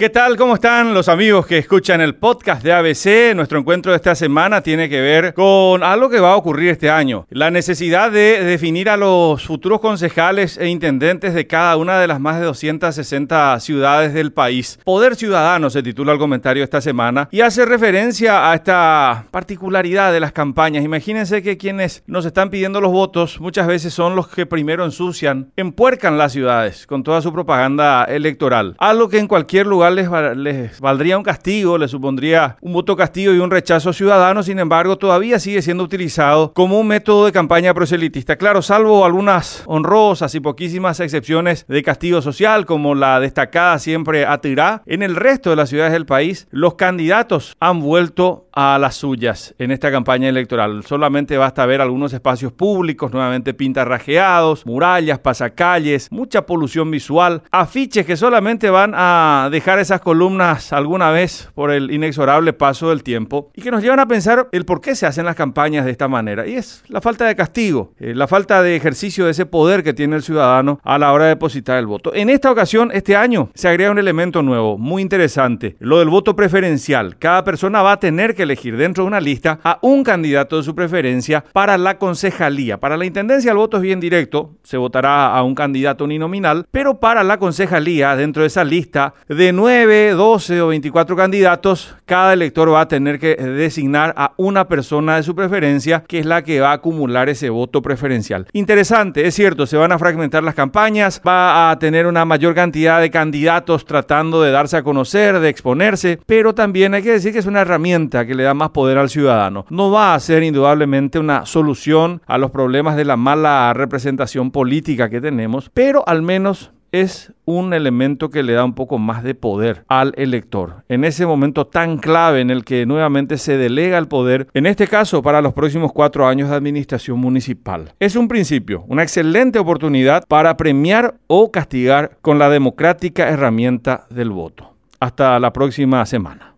¿Qué tal? ¿Cómo están los amigos que escuchan el podcast de ABC? Nuestro encuentro de esta semana tiene que ver con algo que va a ocurrir este año. La necesidad de definir a los futuros concejales e intendentes de cada una de las más de 260 ciudades del país. Poder Ciudadano se titula el comentario esta semana y hace referencia a esta particularidad de las campañas. Imagínense que quienes nos están pidiendo los votos muchas veces son los que primero ensucian, empuercan las ciudades con toda su propaganda electoral. Algo que en cualquier lugar les, valdría un castigo, les supondría un voto castigo y un rechazo ciudadano, sin embargo, todavía sigue siendo utilizado como un método de campaña proselitista. Claro, salvo algunas honrosas y poquísimas excepciones de castigo social, como la destacada siempre Atirá, en el resto de las ciudades del país, los candidatos han vuelto a las suyas en esta campaña electoral. Solamente basta ver algunos espacios públicos nuevamente pintarrajeados, murallas, pasacalles, mucha polución visual, afiches que solamente van a dejar esas columnas alguna vez por el inexorable paso del tiempo y que nos llevan a pensar el por qué se hacen las campañas de esta manera. Y es la falta de castigo, eh, la falta de ejercicio de ese poder que tiene el ciudadano a la hora de depositar el voto. En esta ocasión, este año, se agrega un elemento nuevo, muy interesante, lo del voto preferencial. Cada persona va a tener que elegir dentro de una lista a un candidato de su preferencia para la concejalía. Para la intendencia el voto es bien directo, se votará a un candidato uninominal, pero para la concejalía, dentro de esa lista de 9, 12 o 24 candidatos, cada elector va a tener que designar a una persona de su preferencia, que es la que va a acumular ese voto preferencial. Interesante, es cierto, se van a fragmentar las campañas, va a tener una mayor cantidad de candidatos tratando de darse a conocer, de exponerse, pero también hay que decir que es una herramienta le da más poder al ciudadano. No va a ser indudablemente una solución a los problemas de la mala representación política que tenemos, pero al menos es un elemento que le da un poco más de poder al elector. En ese momento tan clave en el que nuevamente se delega el poder, en este caso para los próximos cuatro años de administración municipal. Es un principio, una excelente oportunidad para premiar o castigar con la democrática herramienta del voto. Hasta la próxima semana.